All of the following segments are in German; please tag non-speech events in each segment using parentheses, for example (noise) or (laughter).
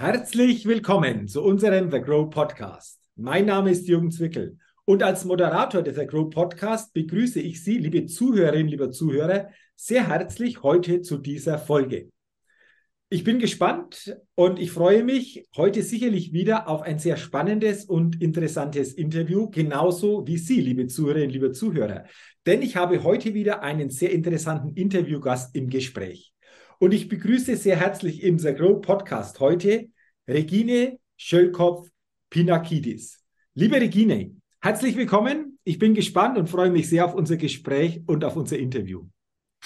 Herzlich willkommen zu unserem The Grow Podcast. Mein Name ist Jürgen Zwickel und als Moderator des The Grow Podcast begrüße ich Sie, liebe Zuhörerinnen, lieber Zuhörer, sehr herzlich heute zu dieser Folge. Ich bin gespannt und ich freue mich heute sicherlich wieder auf ein sehr spannendes und interessantes Interview, genauso wie Sie, liebe Zuhörerinnen, liebe Zuhörer. Denn ich habe heute wieder einen sehr interessanten Interviewgast im Gespräch. Und ich begrüße sehr herzlich im The Grow Podcast heute Regine Schöllkopf-Pinakidis. Liebe Regine, herzlich willkommen. Ich bin gespannt und freue mich sehr auf unser Gespräch und auf unser Interview.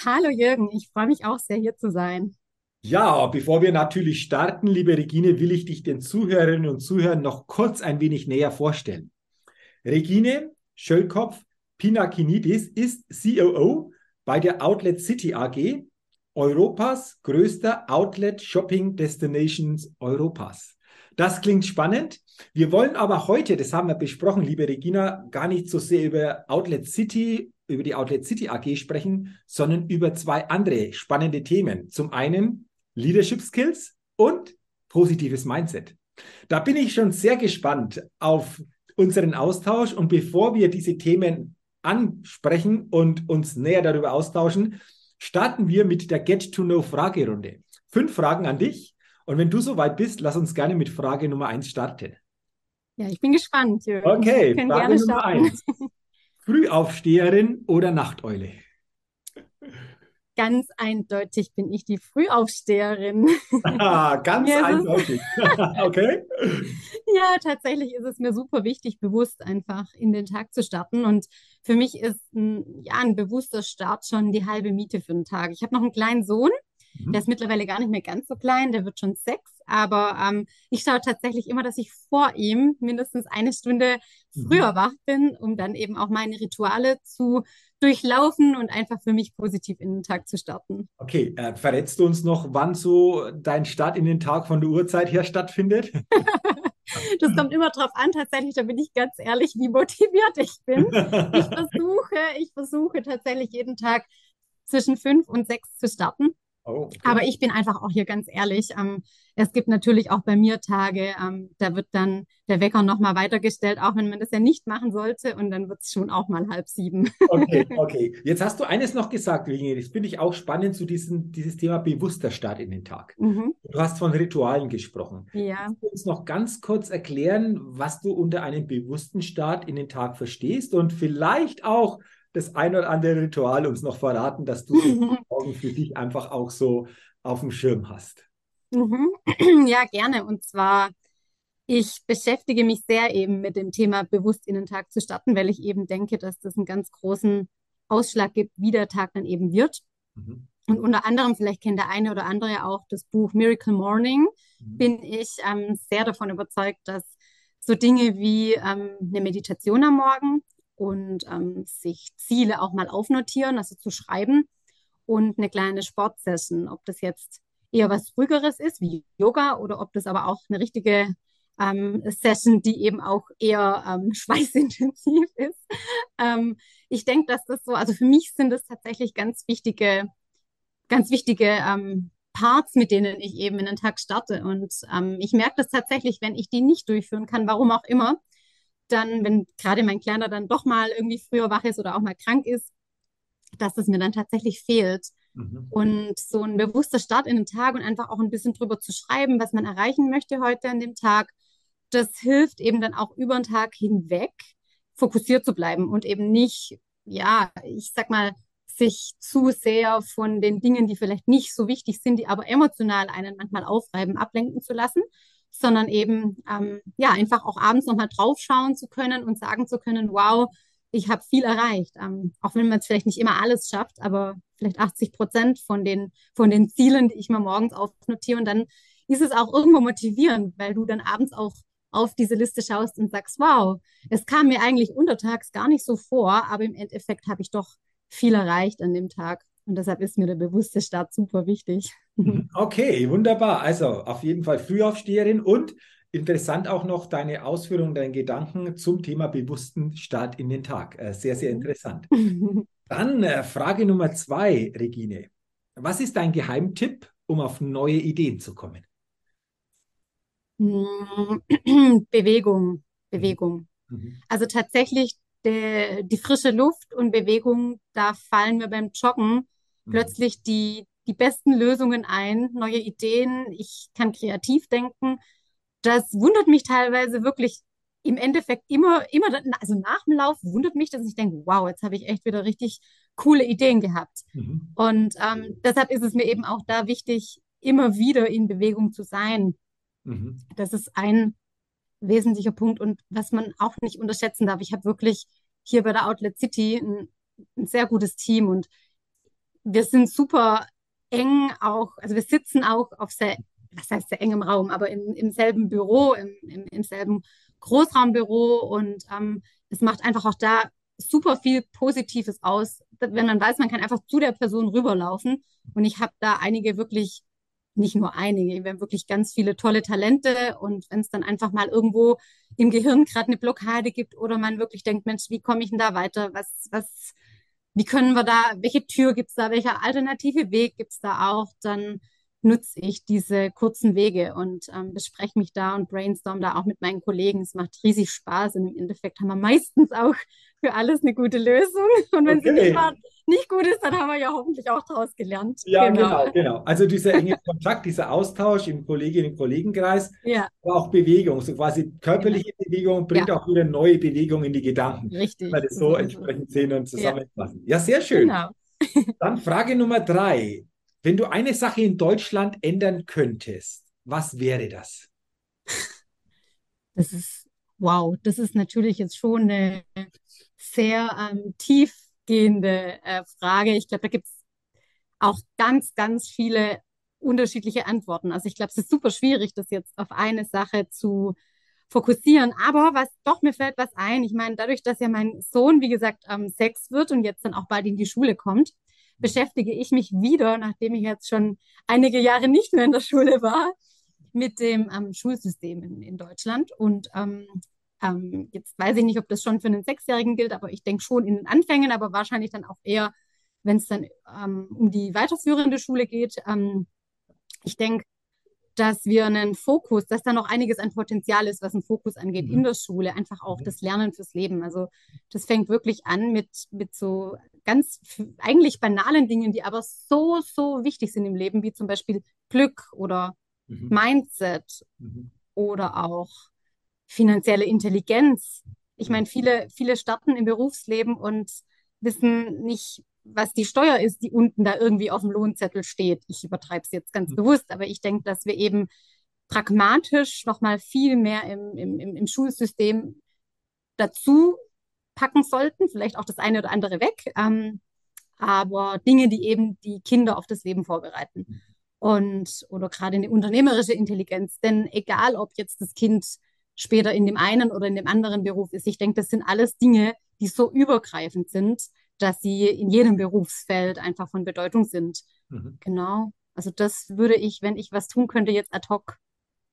Hallo Jürgen, ich freue mich auch sehr, hier zu sein. Ja, bevor wir natürlich starten, liebe Regine, will ich dich den Zuhörerinnen und Zuhörern noch kurz ein wenig näher vorstellen. Regine Schöllkopf-Pinakinidis ist COO bei der Outlet City AG Europas größter Outlet Shopping Destinations Europas. Das klingt spannend. Wir wollen aber heute, das haben wir besprochen, liebe Regina, gar nicht so sehr über Outlet City, über die Outlet City AG sprechen, sondern über zwei andere spannende Themen. Zum einen Leadership Skills und positives Mindset. Da bin ich schon sehr gespannt auf unseren Austausch und bevor wir diese Themen ansprechen und uns näher darüber austauschen, starten wir mit der Get-to-Know-Fragerunde. Fünf Fragen an dich. Und wenn du soweit bist, lass uns gerne mit Frage Nummer eins starten. Ja, ich bin gespannt. Jürgen. Okay, Frage Nummer eins. Frühaufsteherin oder Nachteule? Ganz eindeutig bin ich die Frühaufsteherin. Ganz ja, eindeutig. (laughs) okay. Ja, tatsächlich ist es mir super wichtig, bewusst einfach in den Tag zu starten. Und für mich ist ein, ja, ein bewusster Start schon die halbe Miete für den Tag. Ich habe noch einen kleinen Sohn, Mhm. Der ist mittlerweile gar nicht mehr ganz so klein, der wird schon sechs, aber ähm, ich schaue tatsächlich immer, dass ich vor ihm mindestens eine Stunde mhm. früher wach bin, um dann eben auch meine Rituale zu durchlaufen und einfach für mich positiv in den Tag zu starten. Okay, äh, verrätst du uns noch, wann so dein Start in den Tag von der Uhrzeit her stattfindet? (laughs) das kommt immer drauf an, tatsächlich, da bin ich ganz ehrlich, wie motiviert ich bin. Ich (laughs) versuche, ich versuche tatsächlich jeden Tag zwischen fünf und sechs zu starten. Oh, okay. Aber ich bin einfach auch hier ganz ehrlich. Ähm, es gibt natürlich auch bei mir Tage, ähm, da wird dann der Wecker nochmal weitergestellt, auch wenn man das ja nicht machen sollte. Und dann wird es schon auch mal halb sieben. Okay, (laughs) okay. Jetzt hast du eines noch gesagt, Virginie. Das finde ich auch spannend zu diesem dieses Thema bewusster Start in den Tag. Mhm. Du hast von Ritualen gesprochen. Ja. Kannst du uns noch ganz kurz erklären, was du unter einem bewussten Start in den Tag verstehst und vielleicht auch das ein oder andere Ritual uns noch verraten, dass du (laughs) morgen für dich einfach auch so auf dem Schirm hast? Mhm. (clears throat) Ja, gerne. Und zwar, ich beschäftige mich sehr eben mit dem Thema bewusst in den Tag zu starten, weil ich eben denke, dass das einen ganz großen Ausschlag gibt, wie der Tag dann eben wird. Mhm. Und unter anderem, vielleicht kennt der eine oder andere auch das Buch Miracle Morning, mhm. bin ich ähm, sehr davon überzeugt, dass so Dinge wie ähm, eine Meditation am Morgen, und ähm, sich Ziele auch mal aufnotieren, also zu schreiben und eine kleine Sportsession, ob das jetzt eher was ruhigeres ist wie Yoga oder ob das aber auch eine richtige ähm, Session, die eben auch eher ähm, (laughs) schweißintensiv ist. Ähm, ich denke, dass das so, also für mich sind das tatsächlich ganz wichtige, ganz wichtige ähm, Parts, mit denen ich eben in den Tag starte. Und ähm, ich merke das tatsächlich, wenn ich die nicht durchführen kann, warum auch immer, dann, wenn gerade mein Kleiner dann doch mal irgendwie früher wach ist oder auch mal krank ist, dass es mir dann tatsächlich fehlt. Mhm. Und so ein bewusster Start in den Tag und einfach auch ein bisschen drüber zu schreiben, was man erreichen möchte heute an dem Tag, das hilft eben dann auch über den Tag hinweg fokussiert zu bleiben und eben nicht, ja, ich sag mal, sich zu sehr von den Dingen, die vielleicht nicht so wichtig sind, die aber emotional einen manchmal aufreiben, ablenken zu lassen, sondern eben ähm, ja einfach auch abends nochmal draufschauen zu können und sagen zu können, wow, ich habe viel erreicht. Ähm, auch wenn man es vielleicht nicht immer alles schafft, aber vielleicht 80 Prozent von den, von den Zielen, die ich mir morgens aufnotiere. Und dann ist es auch irgendwo motivierend, weil du dann abends auch auf diese Liste schaust und sagst, wow, es kam mir eigentlich untertags gar nicht so vor, aber im Endeffekt habe ich doch viel erreicht an dem Tag. Und deshalb ist mir der bewusste Start super wichtig. (laughs) Okay, wunderbar. Also auf jeden Fall Frühaufsteherin und interessant auch noch deine Ausführungen, deine Gedanken zum Thema bewussten Start in den Tag. Äh, sehr, sehr mhm. interessant. (laughs) Dann äh, Frage Nummer zwei, Regine. Was ist dein Geheimtipp, um auf neue Ideen zu kommen? Mm, (clears throat) Bewegung, Bewegung. Mhm. Also tatsächlich de, die frische Luft und Bewegung, da fallen mir beim Joggen mhm. plötzlich die, die besten Lösungen ein, neue Ideen. Ich kann kreativ denken. Das wundert mich teilweise wirklich im Endeffekt immer, immer, also nach dem Lauf wundert mich, dass ich denke, wow, jetzt habe ich echt wieder richtig coole Ideen gehabt. Mhm. Und ähm, deshalb ist es mir eben auch da wichtig, immer wieder in Bewegung zu sein. Mhm. Das ist ein wesentlicher Punkt und was man auch nicht unterschätzen darf. Ich habe wirklich hier bei der Outlet City ein, ein sehr gutes Team und wir sind super eng auch, also wir sitzen auch auf sehr, was heißt sehr engem Raum, aber im, im selben Büro, im, im, im selben Großraumbüro und ähm, es macht einfach auch da super viel Positives aus, wenn man weiß, man kann einfach zu der Person rüberlaufen. Und ich habe da einige wirklich, nicht nur einige, wir haben wirklich ganz viele tolle Talente. Und wenn es dann einfach mal irgendwo im Gehirn gerade eine Blockade gibt oder man wirklich denkt, Mensch, wie komme ich denn da weiter? Was, was, wie können wir da, welche Tür gibt es da, welcher alternative Weg gibt es da auch? Dann nutze ich diese kurzen Wege und ähm, bespreche mich da und brainstorm da auch mit meinen Kollegen. Es macht riesig Spaß und im Endeffekt haben wir meistens auch für alles eine gute Lösung. Und wenn okay. sie nicht, mal, nicht gut ist, dann haben wir ja hoffentlich auch daraus gelernt. Ja, genau. genau, genau. Also dieser enge Kontakt, dieser Austausch im Kolleginnen- und Kollegenkreis, ja. aber auch Bewegung, so quasi körperliche genau. Bewegung bringt ja. auch wieder neue Bewegung in die Gedanken. Richtig. Weil das so, so entsprechend sehen und zusammenfassen. Ja. ja, sehr schön. Genau. Dann Frage Nummer drei. Wenn du eine Sache in Deutschland ändern könntest, was wäre das? Das ist, wow, das ist natürlich jetzt schon eine sehr ähm, tiefgehende äh, Frage. Ich glaube, da gibt es auch ganz, ganz viele unterschiedliche Antworten. Also ich glaube, es ist super schwierig, das jetzt auf eine Sache zu fokussieren. Aber was doch mir fällt was ein. Ich meine, dadurch, dass ja mein Sohn, wie gesagt, ähm, sechs wird und jetzt dann auch bald in die Schule kommt, beschäftige ich mich wieder, nachdem ich jetzt schon einige Jahre nicht mehr in der Schule war, mit dem ähm, Schulsystem in, in, Deutschland. Und ähm, ähm, jetzt weiß ich nicht, ob das schon für einen Sechsjährigen gilt, aber ich denke schon in den Anfängen, aber wahrscheinlich dann auch eher, wenn es dann ähm, um die weiterführende Schule geht. Ähm, ich denke, dass wir einen Fokus, dass da noch einiges an Potenzial ist, was einen Fokus angeht mhm. in der Schule, einfach auch mhm. das Lernen fürs Leben. Also das fängt wirklich an mit, mit so ganz eigentlich banalen Dingen, die aber so, so wichtig sind im Leben, wie zum Beispiel Glück oder mhm. Mindset mhm. oder auch finanzielle Intelligenz. Ich meine, viele, viele starten im Berufsleben und wissen nicht, was die Steuer ist, die unten da irgendwie auf dem Lohnzettel steht. Ich übertreibe es jetzt ganz mhm. bewusst, aber ich denke, dass wir eben pragmatisch noch mal viel mehr im, im, im Schulsystem dazu packen sollten, vielleicht auch das eine oder andere weg, ähm, aber Dinge, die eben die Kinder auf das Leben vorbereiten. Und oder gerade eine unternehmerische Intelligenz. Denn egal, ob jetzt das Kind später in dem einen oder in dem anderen Beruf ist, ich denke, das sind alles Dinge, die so übergreifend sind, dass sie in jedem Berufsfeld einfach von Bedeutung sind. Mhm. Genau. Also das würde ich, wenn ich was tun könnte, jetzt ad hoc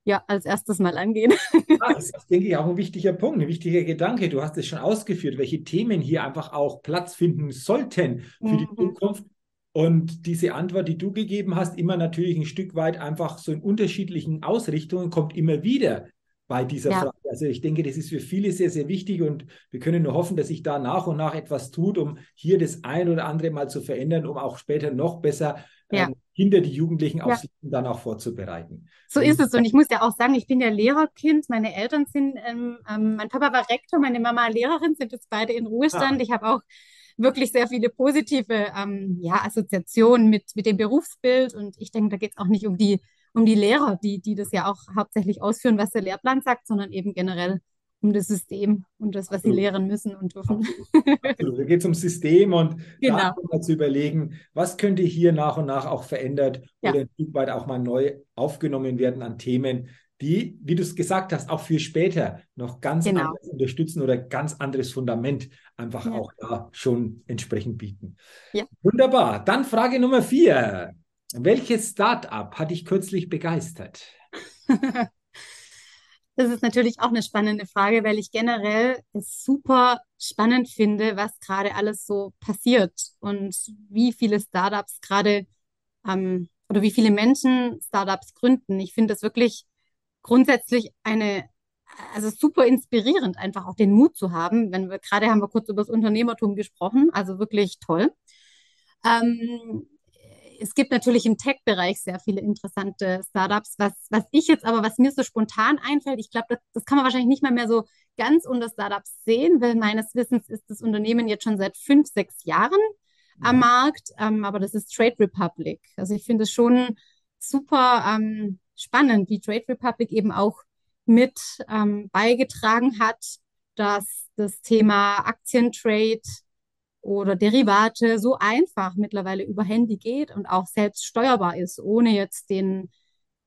ja, als erstes mal angehen. Ja, das ist, denke ich, auch ein wichtiger Punkt, ein wichtiger Gedanke. Du hast es schon ausgeführt, welche Themen hier einfach auch Platz finden sollten für mhm. die Zukunft. Und diese Antwort, die du gegeben hast, immer natürlich ein Stück weit einfach so in unterschiedlichen Ausrichtungen, kommt immer wieder bei dieser ja. Frage. Also ich denke, das ist für viele sehr, sehr wichtig und wir können nur hoffen, dass sich da nach und nach etwas tut, um hier das ein oder andere mal zu verändern, um auch später noch besser ja. ähm, Kinder, die Jugendlichen ja. aufs Leben dann auch vorzubereiten. So ist es und ich muss ja auch sagen, ich bin ja Lehrerkind, meine Eltern sind, ähm, ähm, mein Papa war Rektor, meine Mama Lehrerin, sind jetzt beide in Ruhestand. Ah. Ich habe auch wirklich sehr viele positive ähm, ja, Assoziationen mit, mit dem Berufsbild und ich denke, da geht es auch nicht um die um die Lehrer, die, die das ja auch hauptsächlich ausführen, was der Lehrplan sagt, sondern eben generell um das System und das, was Absolut. sie lehren müssen und dürfen. Absolut. Da geht es ums System und genau. zu überlegen, was könnte hier nach und nach auch verändert ja. oder ein Stück weit auch mal neu aufgenommen werden an Themen, die, wie du es gesagt hast, auch für später noch ganz genau. anders unterstützen oder ganz anderes Fundament einfach ja. auch da schon entsprechend bieten. Ja. Wunderbar. Dann Frage Nummer vier. Welches Startup hat dich kürzlich begeistert? (laughs) Das ist natürlich auch eine spannende Frage, weil ich generell es super spannend finde, was gerade alles so passiert und wie viele Startups gerade ähm, oder wie viele Menschen Startups gründen. Ich finde das wirklich grundsätzlich eine, also super inspirierend, einfach auch den Mut zu haben. Wenn wir gerade haben wir kurz über das Unternehmertum gesprochen, also wirklich toll. Ähm, es gibt natürlich im Tech-Bereich sehr viele interessante Startups. Was, was ich jetzt aber, was mir so spontan einfällt, ich glaube, das, das kann man wahrscheinlich nicht mal mehr so ganz unter Startups sehen, weil meines Wissens ist das Unternehmen jetzt schon seit fünf, sechs Jahren am mhm. Markt. Ähm, aber das ist Trade Republic. Also ich finde es schon super ähm, spannend, wie Trade Republic eben auch mit ähm, beigetragen hat, dass das Thema Aktientrade oder Derivate so einfach mittlerweile über Handy geht und auch selbst steuerbar ist, ohne jetzt den,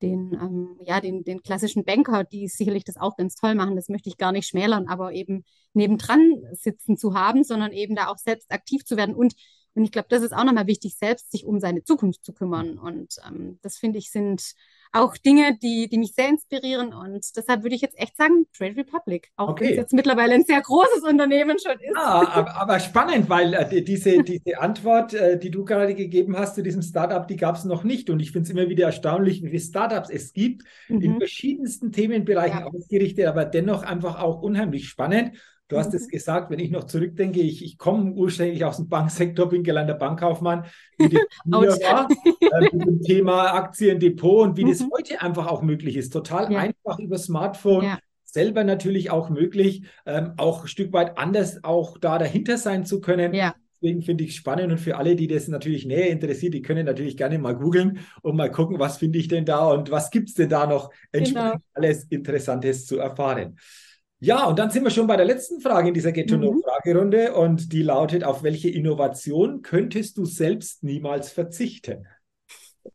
den, ähm, ja, den, den klassischen Banker, die sicherlich das auch ganz toll machen, das möchte ich gar nicht schmälern, aber eben nebendran sitzen zu haben, sondern eben da auch selbst aktiv zu werden. Und, und ich glaube, das ist auch nochmal wichtig, selbst sich um seine Zukunft zu kümmern. Und ähm, das finde ich sind auch Dinge, die, die mich sehr inspirieren. Und deshalb würde ich jetzt echt sagen, Trade Republic, auch okay. wenn es jetzt mittlerweile ein sehr großes Unternehmen schon ist. Ja, aber, aber spannend, weil äh, diese, diese Antwort, äh, die du gerade gegeben hast zu diesem Startup, die gab es noch nicht. Und ich finde es immer wieder erstaunlich, wie viele Startups es gibt, mhm. in verschiedensten Themenbereichen ja. ausgerichtet, aber dennoch einfach auch unheimlich spannend. Du hast es mhm. gesagt, wenn ich noch zurückdenke, ich, ich komme ursprünglich aus dem Banksektor, bin gelernter Bankkaufmann, wie das (laughs) früher war, äh, mit dem (laughs) Thema Aktiendepot und wie mhm. das heute einfach auch möglich ist. Total ja. einfach über Smartphone. Ja. Selber natürlich auch möglich, ähm, auch ein Stück weit anders auch da dahinter sein zu können. Ja. Deswegen finde ich es spannend und für alle, die das natürlich näher interessiert, die können natürlich gerne mal googeln und mal gucken, was finde ich denn da und was gibt es denn da noch entsprechend genau. alles Interessantes zu erfahren. Ja, und dann sind wir schon bei der letzten Frage in dieser Get-to-Know-Fragerunde mhm. und die lautet, auf welche Innovation könntest du selbst niemals verzichten?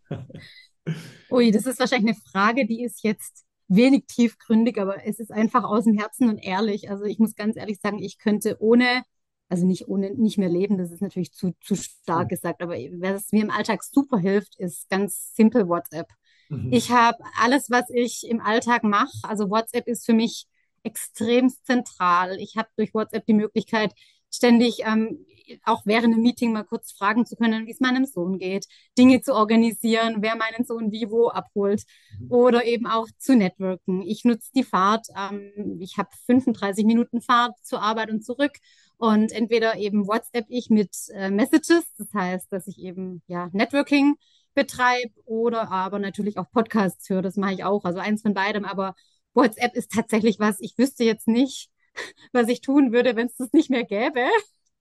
(laughs) Ui, das ist wahrscheinlich eine Frage, die ist jetzt wenig tiefgründig, aber es ist einfach aus dem Herzen und ehrlich. Also ich muss ganz ehrlich sagen, ich könnte ohne, also nicht ohne, nicht mehr leben, das ist natürlich zu, zu stark mhm. gesagt, aber was mir im Alltag super hilft, ist ganz simpel WhatsApp. Mhm. Ich habe alles, was ich im Alltag mache, also WhatsApp ist für mich extrem zentral. Ich habe durch WhatsApp die Möglichkeit, ständig ähm, auch während einem Meeting mal kurz fragen zu können, wie es meinem Sohn geht, Dinge zu organisieren, wer meinen Sohn wie wo abholt mhm. oder eben auch zu networken. Ich nutze die Fahrt, ähm, ich habe 35 Minuten Fahrt zur Arbeit und zurück und entweder eben WhatsApp ich mit äh, Messages, das heißt, dass ich eben ja Networking betreibe oder aber natürlich auch Podcasts höre, das mache ich auch, also eins von beidem, aber WhatsApp ist tatsächlich was, ich wüsste jetzt nicht, (laughs) was ich tun würde, wenn es das nicht mehr gäbe. (laughs)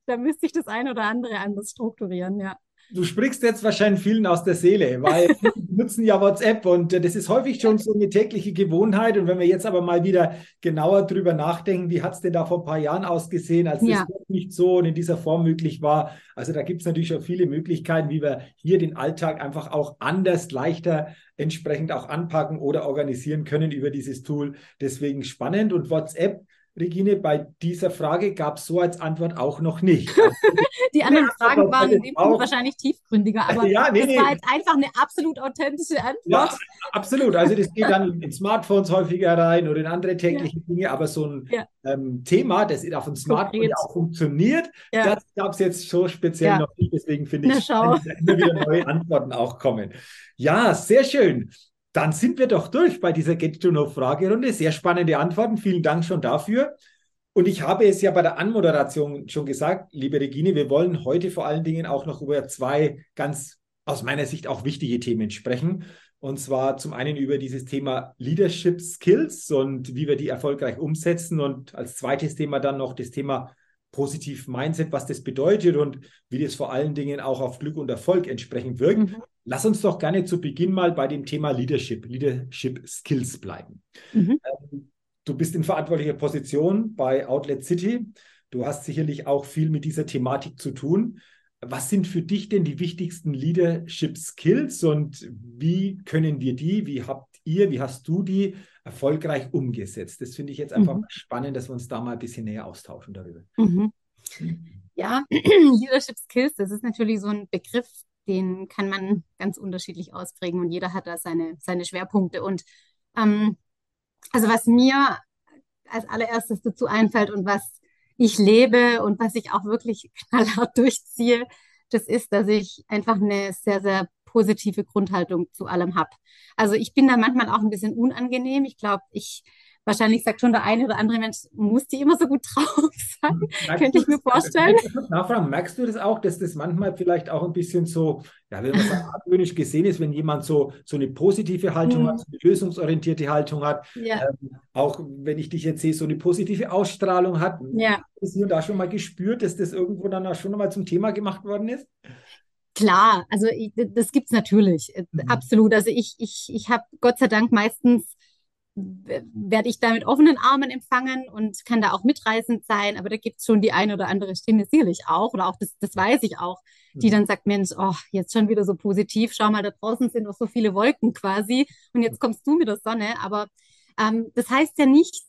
Da müsste ich das ein oder andere anders strukturieren, ja. Du sprichst jetzt wahrscheinlich vielen aus der Seele, weil (laughs) wir nutzen ja WhatsApp und äh, das ist häufig schon so eine tägliche Gewohnheit. Und wenn wir jetzt aber mal wieder genauer drüber nachdenken, wie hat es denn da vor ein paar Jahren ausgesehen, als ja. das nicht so und in dieser Form möglich war? Also da gibt es natürlich schon viele Möglichkeiten, wie wir hier den Alltag einfach auch anders, leichter entsprechend auch anpacken oder organisieren können über dieses Tool. Deswegen spannend und WhatsApp Regine, bei dieser Frage gab es so als Antwort auch noch nicht. (laughs) die anderen ja, Fragen waren in dem Punkt wahrscheinlich tiefgründiger, aber ja, nee, das nee. war jetzt einfach eine absolut authentische Antwort. Ja, absolut. Also das geht dann (laughs) in Smartphones häufiger rein oder in andere tägliche ja. Dinge, aber so ein ähm, Thema, das auf dem Smartphone ja auch funktioniert, das gab es jetzt so speziell noch nicht. Deswegen finde ich, dass immer wieder neue Antworten auch kommen. Ja, sehr schön. Dann sind wir doch durch bei dieser Get-to-Know-Fragerunde. Sehr spannende Antworten. Vielen Dank schon dafür. Und ich habe es ja bei der Anmoderation schon gesagt, liebe Regine, wir wollen heute vor allen Dingen auch noch über zwei ganz aus meiner Sicht auch wichtige Themen sprechen. Und zwar zum einen über dieses Thema Leadership Skills und wie wir die erfolgreich umsetzen. Und als zweites Thema dann noch das Thema Positiv Mindset, was das bedeutet und wie das vor allen Dingen auch auf Glück und Erfolg entsprechend wirkt. Mhm. Lass uns doch gerne zu Beginn mal bei dem Thema Leadership, Leadership Skills bleiben. Mhm. Ähm, du bist in verantwortlicher Position bei Outlet City. Du hast sicherlich auch viel mit dieser Thematik zu tun. Was sind für dich denn die wichtigsten Leadership Skills und wie können wir die, wie habt ihr, wie hast du die erfolgreich umgesetzt? Das finde ich jetzt einfach mhm. spannend, dass wir uns da mal ein bisschen näher austauschen darüber. Mhm. Ja, (clears throat) Leadership Skills, das ist natürlich so ein Begriff, den kann man ganz unterschiedlich ausprägen und jeder hat da seine, seine Schwerpunkte. Und ähm, also was mir als allererstes dazu einfällt und was ich lebe und was ich auch wirklich (laughs) knallhart durchziehe, das ist, dass ich einfach eine sehr, sehr positive Grundhaltung zu allem habe. Also ich bin da manchmal auch ein bisschen unangenehm. Ich glaube, ich wahrscheinlich sagt schon der eine oder andere Mensch, muss die immer so gut (laughs) drauf sein? Merkst Könnte ich mir vorstellen. Nachfragen, merkst du das auch, dass das manchmal vielleicht auch ein bisschen so, ja, wenn man so (laughs) argwöhnisch gesehen ist, wenn jemand so, so eine positive Haltung mhm. hat, so eine lösungsorientierte Haltung hat, ja. ähm, auch wenn ich dich jetzt sehe, so eine positive Ausstrahlung hat. Ja. Hast du da schon mal gespürt, dass das irgendwo dann auch schon mal zum Thema gemacht worden ist? Klar, also ich, das gibt es natürlich, äh, mhm. absolut. Also ich, ich, ich habe Gott sei Dank meistens werde ich da mit offenen Armen empfangen und kann da auch mitreißend sein. Aber da gibt es schon die eine oder andere Stimme sicherlich auch, oder auch das, das weiß ich auch, die mhm. dann sagt, Mensch, oh, jetzt schon wieder so positiv, schau mal, da draußen sind noch so viele Wolken quasi und jetzt kommst du mit der Sonne. Aber ähm, das heißt ja nicht,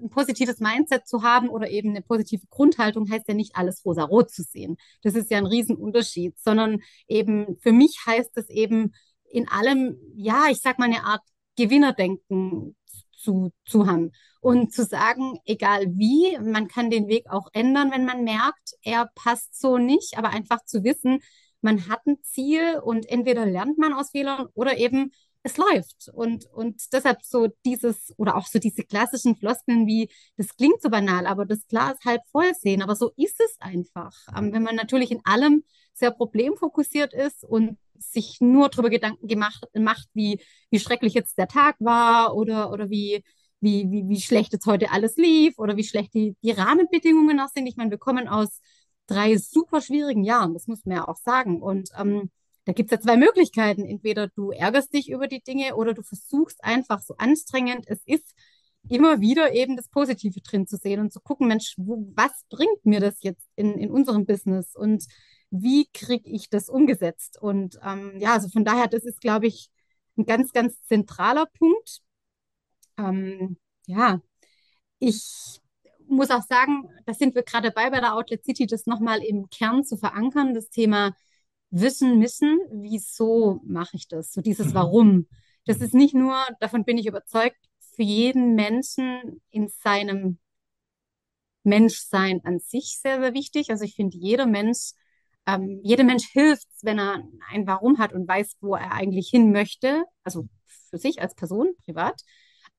ein positives Mindset zu haben oder eben eine positive Grundhaltung heißt ja nicht alles rosa-rot zu sehen. Das ist ja ein Riesenunterschied, sondern eben für mich heißt es eben in allem, ja, ich sag mal eine Art Gewinnerdenken zu, zu haben. Und zu sagen, egal wie, man kann den Weg auch ändern, wenn man merkt, er passt so nicht, aber einfach zu wissen, man hat ein Ziel und entweder lernt man aus Fehlern oder eben es läuft. Und, und deshalb so dieses, oder auch so diese klassischen Floskeln wie, das klingt so banal, aber das Glas halb voll sehen. Aber so ist es einfach. Ähm, wenn man natürlich in allem sehr problemfokussiert ist und sich nur darüber Gedanken gemacht, macht, wie, wie schrecklich jetzt der Tag war oder, oder wie, wie, wie, wie schlecht jetzt heute alles lief oder wie schlecht die, die Rahmenbedingungen auch sind. Ich meine, wir kommen aus drei super schwierigen Jahren, das muss man ja auch sagen. Und ähm, da gibt es ja zwei Möglichkeiten. Entweder du ärgerst dich über die Dinge oder du versuchst einfach so anstrengend es ist, immer wieder eben das Positive drin zu sehen und zu gucken, Mensch, wo, was bringt mir das jetzt in, in unserem Business und wie kriege ich das umgesetzt? Und ähm, ja, also von daher, das ist, glaube ich, ein ganz, ganz zentraler Punkt. Ähm, ja, ich muss auch sagen, da sind wir gerade dabei bei der Outlet City, das nochmal im Kern zu verankern, das Thema Wissen, Missen, wieso mache ich das? So dieses mhm. Warum. Das ist nicht nur, davon bin ich überzeugt, für jeden Menschen in seinem Menschsein an sich sehr, sehr wichtig. Also ich finde, jeder Mensch, ähm, jeder Mensch hilft, wenn er ein Warum hat und weiß, wo er eigentlich hin möchte. Also für sich als Person, privat.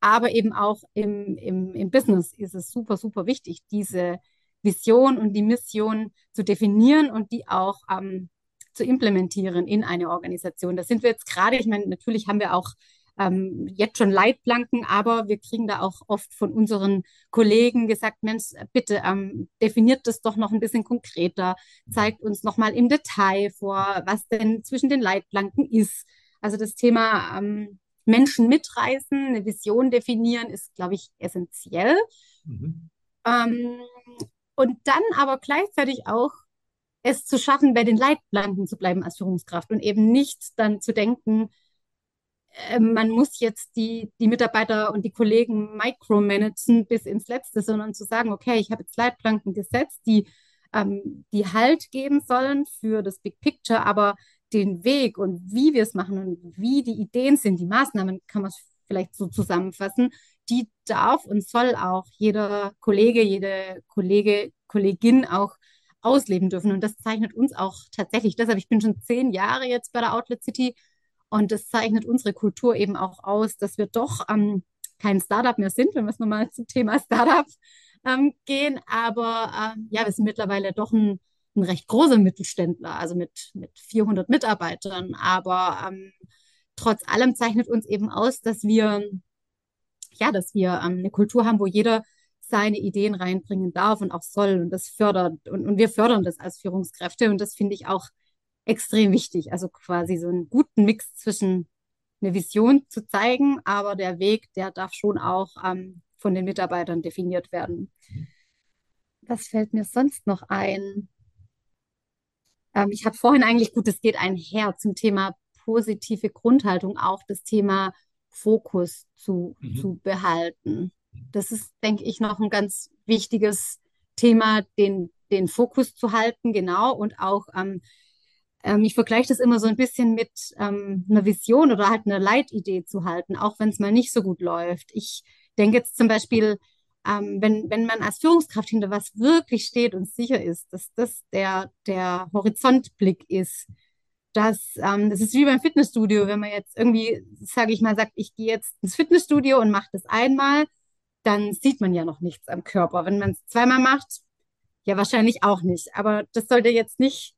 Aber eben auch im, im, im Business ist es super, super wichtig, diese Vision und die Mission zu definieren und die auch ähm, zu implementieren in eine Organisation. Da sind wir jetzt gerade, ich meine, natürlich haben wir auch ähm, jetzt schon Leitplanken, aber wir kriegen da auch oft von unseren Kollegen gesagt, Mensch, bitte ähm, definiert das doch noch ein bisschen konkreter, zeigt uns noch mal im Detail vor, was denn zwischen den Leitplanken ist. Also das Thema ähm, Menschen mitreißen, eine Vision definieren, ist, glaube ich, essentiell. Mhm. Ähm, und dann aber gleichzeitig auch es zu schaffen, bei den Leitplanken zu bleiben als Führungskraft und eben nicht dann zu denken, äh, man muss jetzt die, die Mitarbeiter und die Kollegen micromanagen bis ins Letzte, sondern zu sagen, okay, ich habe jetzt Leitplanken gesetzt, die, ähm, die Halt geben sollen für das Big Picture, aber den Weg und wie wir es machen und wie die Ideen sind, die Maßnahmen, kann man vielleicht so zusammenfassen, die darf und soll auch jeder Kollege, jede Kollege, Kollegin auch ausleben dürfen. Und das zeichnet uns auch tatsächlich. Deshalb, ich bin schon zehn Jahre jetzt bei der Outlet City und das zeichnet unsere Kultur eben auch aus, dass wir doch ähm, kein Startup mehr sind, wenn wir es nochmal zum Thema Startup ähm, gehen. Aber ähm, ja, wir sind mittlerweile doch ein, ein recht großer Mittelständler, also mit, mit 400 Mitarbeitern. Aber ähm, trotz allem zeichnet uns eben aus, dass wir ja, dass wir ähm, eine Kultur haben, wo jeder seine Ideen reinbringen darf und auch soll und das fördert. Und, und wir fördern das als Führungskräfte und das finde ich auch extrem wichtig. Also quasi so einen guten Mix zwischen eine Vision zu zeigen, aber der Weg, der darf schon auch ähm, von den Mitarbeitern definiert werden. Was fällt mir sonst noch ein? Ähm, ich habe vorhin eigentlich, gut, es geht einher zum Thema positive Grundhaltung, auch das Thema Fokus zu, mhm. zu behalten. Das ist, denke ich, noch ein ganz wichtiges Thema, den, den Fokus zu halten, genau. Und auch, ähm, ähm, ich vergleiche das immer so ein bisschen mit ähm, einer Vision oder halt einer Leitidee zu halten, auch wenn es mal nicht so gut läuft. Ich denke jetzt zum Beispiel, ähm, wenn, wenn man als Führungskraft hinter was wirklich steht und sicher ist, dass das der, der Horizontblick ist, dass ähm, das ist wie beim Fitnessstudio, wenn man jetzt irgendwie, sage ich mal, sagt, ich gehe jetzt ins Fitnessstudio und mache das einmal, dann sieht man ja noch nichts am Körper. Wenn man es zweimal macht, ja wahrscheinlich auch nicht. Aber das sollte jetzt nicht,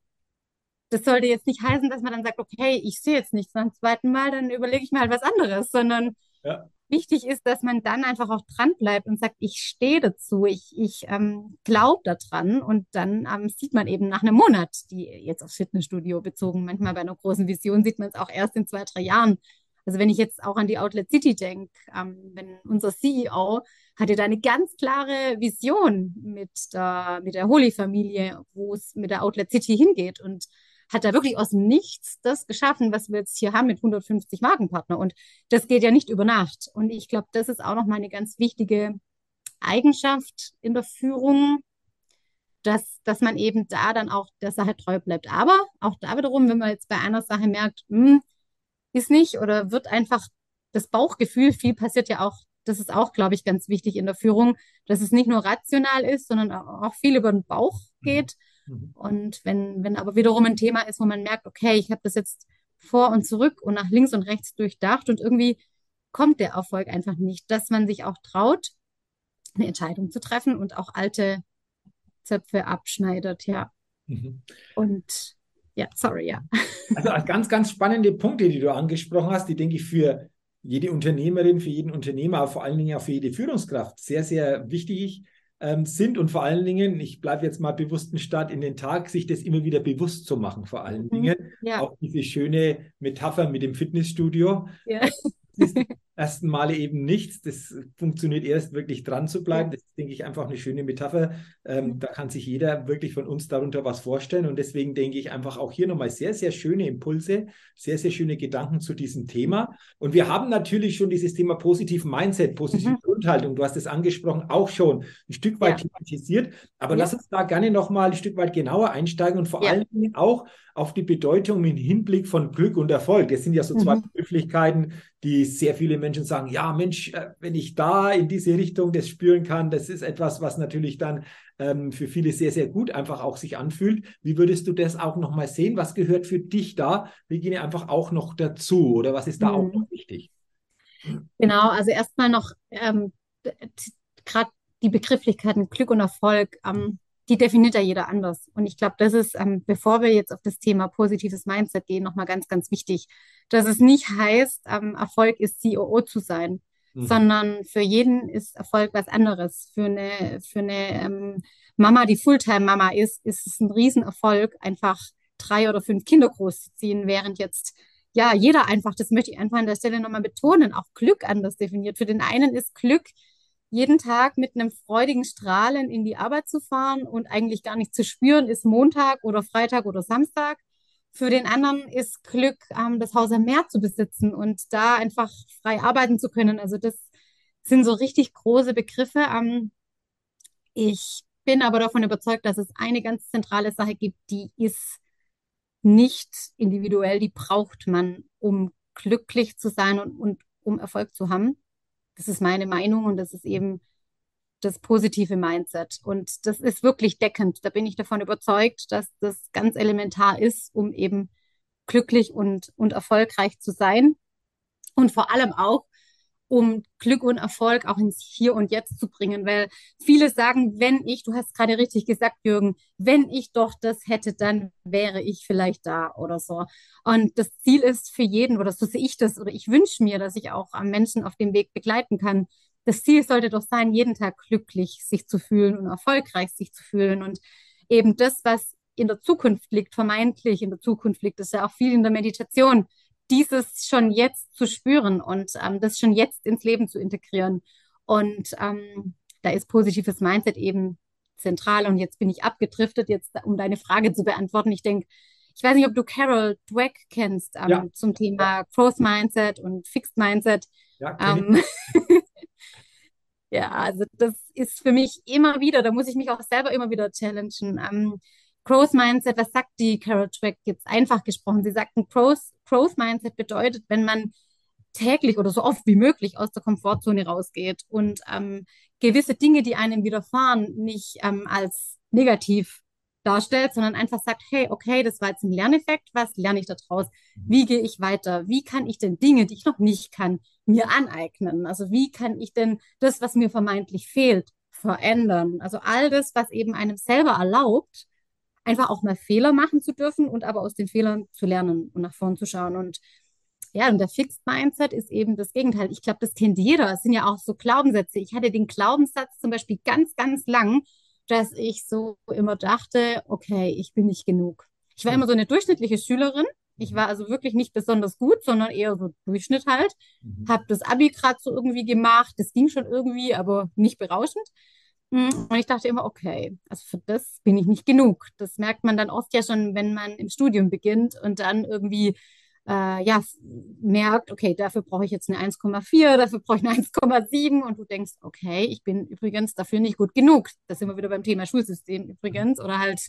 das sollte jetzt nicht heißen, dass man dann sagt, okay, ich sehe jetzt nichts beim zweiten Mal, dann überlege ich mir halt was anderes, sondern ja wichtig ist, dass man dann einfach auch dran bleibt und sagt, ich stehe dazu, ich, ich ähm, glaube daran und dann ähm, sieht man eben nach einem Monat, die jetzt aufs Fitnessstudio bezogen, manchmal bei einer großen Vision sieht man es auch erst in zwei, drei Jahren. Also wenn ich jetzt auch an die Outlet City denke, ähm, wenn unser CEO hatte da eine ganz klare Vision mit der, mit der Holy-Familie, wo es mit der Outlet City hingeht und hat da wirklich aus Nichts das geschaffen, was wir jetzt hier haben mit 150 Markenpartner. Und das geht ja nicht über Nacht. Und ich glaube, das ist auch nochmal eine ganz wichtige Eigenschaft in der Führung, dass, dass man eben da dann auch der Sache treu bleibt. Aber auch da wiederum, wenn man jetzt bei einer Sache merkt, mh, hm, ist nicht oder wird einfach das Bauchgefühl, viel passiert ja auch, das ist auch, glaube ich, ganz wichtig in der Führung, dass es nicht nur rational ist, sondern auch viel über den Bauch mhm. geht. Mhm Mhm. Und wenn, wenn aber wiederum ein Thema ist, wo man merkt, okay, ich habe das jetzt vor und zurück und nach links und rechts durchdacht und irgendwie kommt der Erfolg einfach nicht, dass man sich auch traut, eine Entscheidung zu treffen und auch alte Zöpfe abschneidet, ja. Mhm. Und ja, sorry, ja. Also ganz, ganz spannende Punkte, die du angesprochen hast, die denke ich für jede Unternehmerin, für jeden Unternehmer, aber vor allen Dingen auch für jede Führungskraft sehr, sehr wichtig ähm, sind und vor allen Dingen, ich bleibe jetzt mal bewussten Start in den Tag, sich das immer wieder bewusst zu machen, vor allen mhm. Dingen. Ja. Auch diese schöne Metapher mit dem Fitnessstudio. Ja. Ersten Male eben nichts. Das funktioniert erst wirklich dran zu bleiben. Das ist, denke ich, einfach eine schöne Metapher. Ähm, da kann sich jeder wirklich von uns darunter was vorstellen. Und deswegen denke ich einfach auch hier nochmal sehr, sehr schöne Impulse, sehr, sehr schöne Gedanken zu diesem Thema. Und wir haben natürlich schon dieses Thema positiv Mindset, positive mhm. Grundhaltung, du hast es angesprochen, auch schon ein Stück weit ja. thematisiert. Aber ja. lass uns da gerne nochmal ein Stück weit genauer einsteigen und vor ja. allen Dingen auch auf die Bedeutung im Hinblick von Glück und Erfolg. Das sind ja so zwei mhm. Begrifflichkeiten, die sehr viele Menschen sagen, ja Mensch, äh, wenn ich da in diese Richtung das spüren kann, das ist etwas, was natürlich dann ähm, für viele sehr, sehr gut einfach auch sich anfühlt. Wie würdest du das auch nochmal sehen? Was gehört für dich da, Regine, einfach auch noch dazu oder was ist da mhm. auch noch wichtig? Genau, also erstmal noch ähm, gerade die Begrifflichkeiten Glück und Erfolg. Ähm, die definiert ja jeder anders. Und ich glaube, das ist, ähm, bevor wir jetzt auf das Thema positives Mindset gehen, nochmal ganz, ganz wichtig, dass es nicht heißt, ähm, Erfolg ist COO zu sein, mhm. sondern für jeden ist Erfolg was anderes. Für eine, für eine ähm, Mama, die Fulltime-Mama ist, ist es ein Riesenerfolg, einfach drei oder fünf Kinder großzuziehen, während jetzt ja, jeder einfach, das möchte ich einfach an der Stelle nochmal betonen, auch Glück anders definiert. Für den einen ist Glück, jeden Tag mit einem freudigen Strahlen in die Arbeit zu fahren und eigentlich gar nicht zu spüren, ist Montag oder Freitag oder Samstag. Für den anderen ist Glück, ähm, das Haus am Meer zu besitzen und da einfach frei arbeiten zu können. Also das sind so richtig große Begriffe. Ähm, ich bin aber davon überzeugt, dass es eine ganz zentrale Sache gibt, die ist nicht individuell, die braucht man, um glücklich zu sein und, und um Erfolg zu haben. Das ist meine Meinung und das ist eben das positive Mindset. Und das ist wirklich deckend. Da bin ich davon überzeugt, dass das ganz elementar ist, um eben glücklich und, und erfolgreich zu sein. Und vor allem auch, um Glück und Erfolg auch ins Hier und Jetzt zu bringen. Weil viele sagen, wenn ich, du hast gerade richtig gesagt, Jürgen, wenn ich doch das hätte, dann wäre ich vielleicht da oder so. Und das Ziel ist für jeden, oder so sehe ich das, oder ich wünsche mir, dass ich auch am Menschen auf dem Weg begleiten kann. Das Ziel sollte doch sein, jeden Tag glücklich sich zu fühlen und erfolgreich sich zu fühlen. Und eben das, was in der Zukunft liegt, vermeintlich in der Zukunft liegt, ist ja auch viel in der Meditation dieses schon jetzt zu spüren und ähm, das schon jetzt ins Leben zu integrieren. Und ähm, da ist positives Mindset eben zentral. Und jetzt bin ich abgedriftet, jetzt um deine Frage zu beantworten. Ich denke, ich weiß nicht, ob du Carol Dweck kennst ähm, ja. zum Thema Growth Mindset und Fixed Mindset. Ja, ähm, (laughs) ja, also das ist für mich immer wieder, da muss ich mich auch selber immer wieder challengen. Ähm, Growth Mindset, was sagt die Carol Dweck jetzt einfach gesprochen? Sie sagt, ein Growth, Growth Mindset bedeutet, wenn man täglich oder so oft wie möglich aus der Komfortzone rausgeht und ähm, gewisse Dinge, die einem widerfahren, nicht ähm, als negativ darstellt, sondern einfach sagt, hey, okay, das war jetzt ein Lerneffekt, was lerne ich daraus? Wie gehe ich weiter? Wie kann ich denn Dinge, die ich noch nicht kann, mir aneignen? Also wie kann ich denn das, was mir vermeintlich fehlt, verändern? Also all das, was eben einem selber erlaubt, einfach auch mal Fehler machen zu dürfen und aber aus den Fehlern zu lernen und nach vorn zu schauen. Und ja, und der Fixed Mindset ist eben das Gegenteil. Ich glaube, das kennt jeder. Es sind ja auch so Glaubenssätze. Ich hatte den Glaubenssatz zum Beispiel ganz, ganz lang, dass ich so immer dachte, okay, ich bin nicht genug. Ich war immer so eine durchschnittliche Schülerin. Ich war also wirklich nicht besonders gut, sondern eher so Durchschnitt halt. Mhm. Habe das Abi gerade so irgendwie gemacht. Das ging schon irgendwie, aber nicht berauschend. Mm, und ich dachte immer, okay, also für das bin ich nicht genug. Das merkt man dann oft ja schon, wenn man im Studium beginnt und dann irgendwie äh, ja, merkt, okay, dafür brauche ich jetzt eine 1,4, dafür brauche ich eine 1,7 und du denkst, okay, ich bin übrigens dafür nicht gut genug. Das sind wir wieder beim Thema Schulsystem übrigens oder halt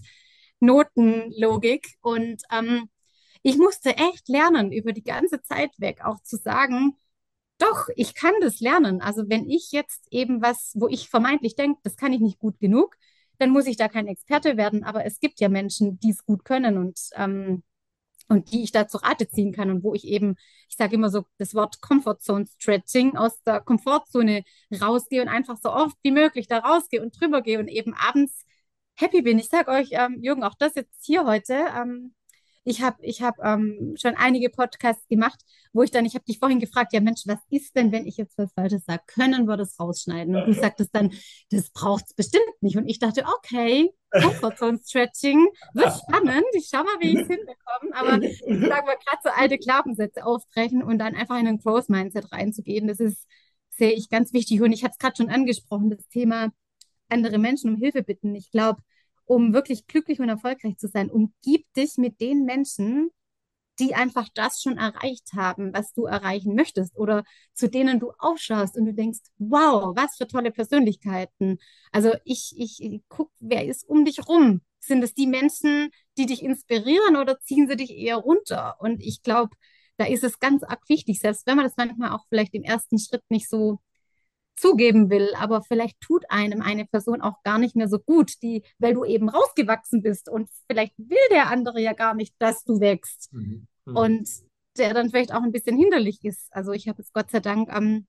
Notenlogik. Und ähm, ich musste echt lernen, über die ganze Zeit weg auch zu sagen, doch, ich kann das lernen. Also wenn ich jetzt eben was, wo ich vermeintlich denke, das kann ich nicht gut genug, dann muss ich da kein Experte werden. Aber es gibt ja Menschen, die es gut können und, ähm, und die ich da zu Rate ziehen kann und wo ich eben, ich sage immer so das Wort Comfort Zone Stretching, aus der Komfortzone rausgehe und einfach so oft wie möglich da rausgehe und drüber gehe und eben abends happy bin. Ich sage euch, ähm, Jürgen, auch das jetzt hier heute, ähm, ich habe ich hab, ähm, schon einige Podcasts gemacht, wo ich dann, ich habe dich vorhin gefragt, ja Mensch, was ist denn, wenn ich jetzt was Falsches sage? Können wir das rausschneiden? Und du sagtest dann, das braucht es bestimmt nicht. Und ich dachte, okay, Comfortzone Stretching, wird (laughs) spannend. Ich schau mal, wie ich es hinbekomme. Aber ich sage mal, gerade so alte Glaubenssätze aufbrechen und dann einfach in ein Growth Mindset reinzugehen, das ist, sehe ich ganz wichtig. Und ich habe es gerade schon angesprochen, das Thema andere Menschen um Hilfe bitten. Ich glaube, um wirklich glücklich und erfolgreich zu sein, umgib dich mit den Menschen, die einfach das schon erreicht haben, was du erreichen möchtest oder zu denen du aufschaust und du denkst, wow, was für tolle Persönlichkeiten. Also ich, ich, ich guck, wer ist um dich rum? Sind es die Menschen, die dich inspirieren oder ziehen sie dich eher runter? Und ich glaube, da ist es ganz arg wichtig, selbst wenn man das manchmal auch vielleicht im ersten Schritt nicht so zugeben will, aber vielleicht tut einem eine Person auch gar nicht mehr so gut, die, weil du eben rausgewachsen bist und vielleicht will der andere ja gar nicht, dass du wächst mhm. Mhm. und der dann vielleicht auch ein bisschen hinderlich ist. Also ich habe jetzt Gott sei Dank ähm,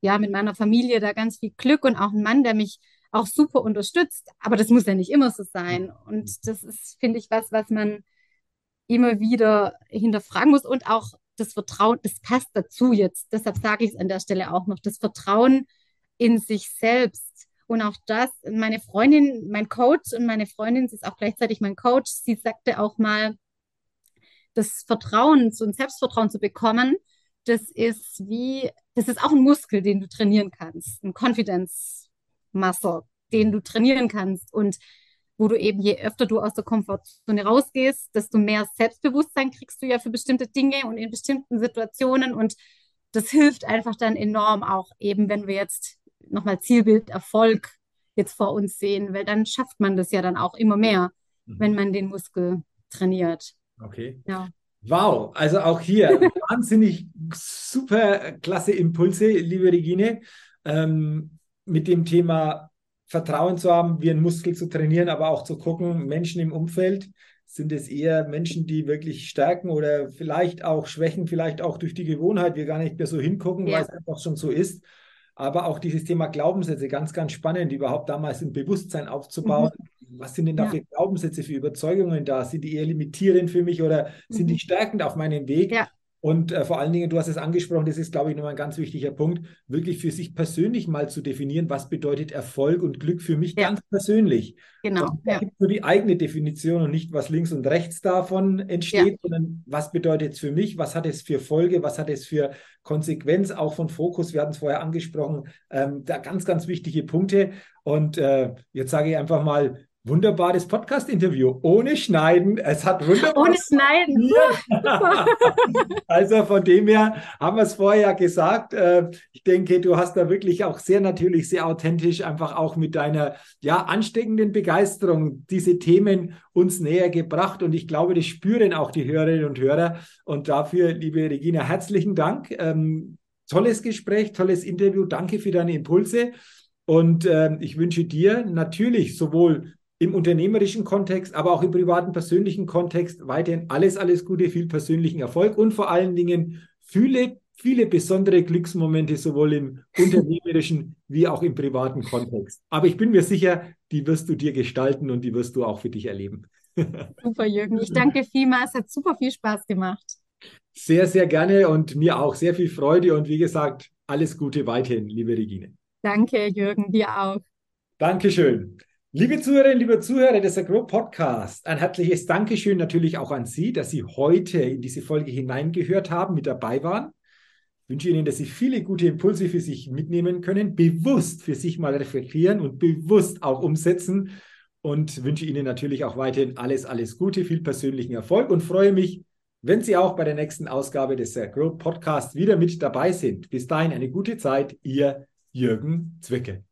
ja mit meiner Familie da ganz viel Glück und auch einen Mann, der mich auch super unterstützt, aber das muss ja nicht immer so sein und das ist, finde ich, was, was man immer wieder hinterfragen muss und auch das Vertrauen, das passt dazu jetzt. Deshalb sage ich es an der Stelle auch noch, das Vertrauen in sich selbst. Und auch das, meine Freundin, mein Coach und meine Freundin, sie ist auch gleichzeitig mein Coach, sie sagte auch mal, das Vertrauen und Selbstvertrauen zu bekommen, das ist wie, das ist auch ein Muskel, den du trainieren kannst, ein Confidence Muscle, den du trainieren kannst. Und wo du eben, je öfter du aus der Komfortzone rausgehst, desto mehr Selbstbewusstsein kriegst du ja für bestimmte Dinge und in bestimmten Situationen. Und das hilft einfach dann enorm auch eben, wenn wir jetzt nochmal Zielbild Erfolg jetzt vor uns sehen, weil dann schafft man das ja dann auch immer mehr, mhm. wenn man den Muskel trainiert. Okay. Ja. Wow, also auch hier (laughs) wahnsinnig super klasse Impulse, liebe Regine, ähm, mit dem Thema Vertrauen zu haben, wie einen Muskel zu trainieren, aber auch zu gucken, Menschen im Umfeld, sind es eher Menschen, die wirklich stärken oder vielleicht auch schwächen, vielleicht auch durch die Gewohnheit, wir gar nicht mehr so hingucken, ja. weil es einfach schon so ist. Aber auch dieses Thema Glaubenssätze, ganz, ganz spannend, überhaupt damals ein Bewusstsein aufzubauen. Mhm. Was sind denn da ja. für Glaubenssätze, für Überzeugungen da? Sind die eher limitierend für mich oder mhm. sind die mhm. stärkend auf meinem Weg? Ja. Und äh, vor allen Dingen, du hast es angesprochen, das ist, glaube ich, nochmal ein ganz wichtiger Punkt, wirklich für sich persönlich mal zu definieren, was bedeutet Erfolg und Glück für mich ja. ganz persönlich. Genau. Und da ja. gibt nur die eigene Definition und nicht, was links und rechts davon entsteht, ja. sondern was bedeutet es für mich, was hat es für Folge, was hat es für Konsequenz auch von Fokus, wir hatten es vorher angesprochen, ähm, da ganz, ganz wichtige Punkte. Und äh, jetzt sage ich einfach mal, wunderbares Podcast-Interview. Ohne Schneiden. Es hat wunderbar. Ohne Schneiden. (laughs) also von dem her haben wir es vorher gesagt. Äh, ich denke, du hast da wirklich auch sehr natürlich, sehr authentisch einfach auch mit deiner ja ansteckenden Begeisterung diese Themen uns näher gebracht. Und ich glaube, das spüren auch die Hörerinnen und Hörer. Und dafür, liebe Regina, herzlichen Dank. Ähm, tolles Gespräch, tolles Interview. Danke für deine Impulse. Und äh, ich wünsche dir natürlich sowohl im unternehmerischen Kontext, aber auch im privaten, persönlichen Kontext weiterhin alles, alles Gute, viel persönlichen Erfolg und vor allen Dingen viele, viele besondere Glücksmomente, sowohl im unternehmerischen wie auch im privaten Kontext. Aber ich bin mir sicher, die wirst du dir gestalten und die wirst du auch für dich erleben. Super, Jürgen. Ich (laughs) danke vielmals. Hat super viel Spaß gemacht. Sehr, sehr gerne und mir auch sehr viel Freude und wie gesagt, alles Gute weiterhin, liebe Regine. Danke, Jürgen, dir auch. Dankeschön. Liebe Zuhörerinnen, liebe Zuhörer des Agro Podcast, ein herzliches Dankeschön natürlich auch an Sie, dass Sie heute in diese Folge hineingehört haben, mit dabei waren. Ich wünsche Ihnen, dass Sie viele gute Impulse für sich mitnehmen können, bewusst für sich mal reflektieren und bewusst auch umsetzen und wünsche Ihnen natürlich auch weiterhin alles, alles Gute, viel persönlichen Erfolg und freue mich, wenn Sie auch bei der nächsten Ausgabe des Grow Podcast wieder mit dabei sind. Bis dahin eine gute Zeit, Ihr Jürgen Zwicke.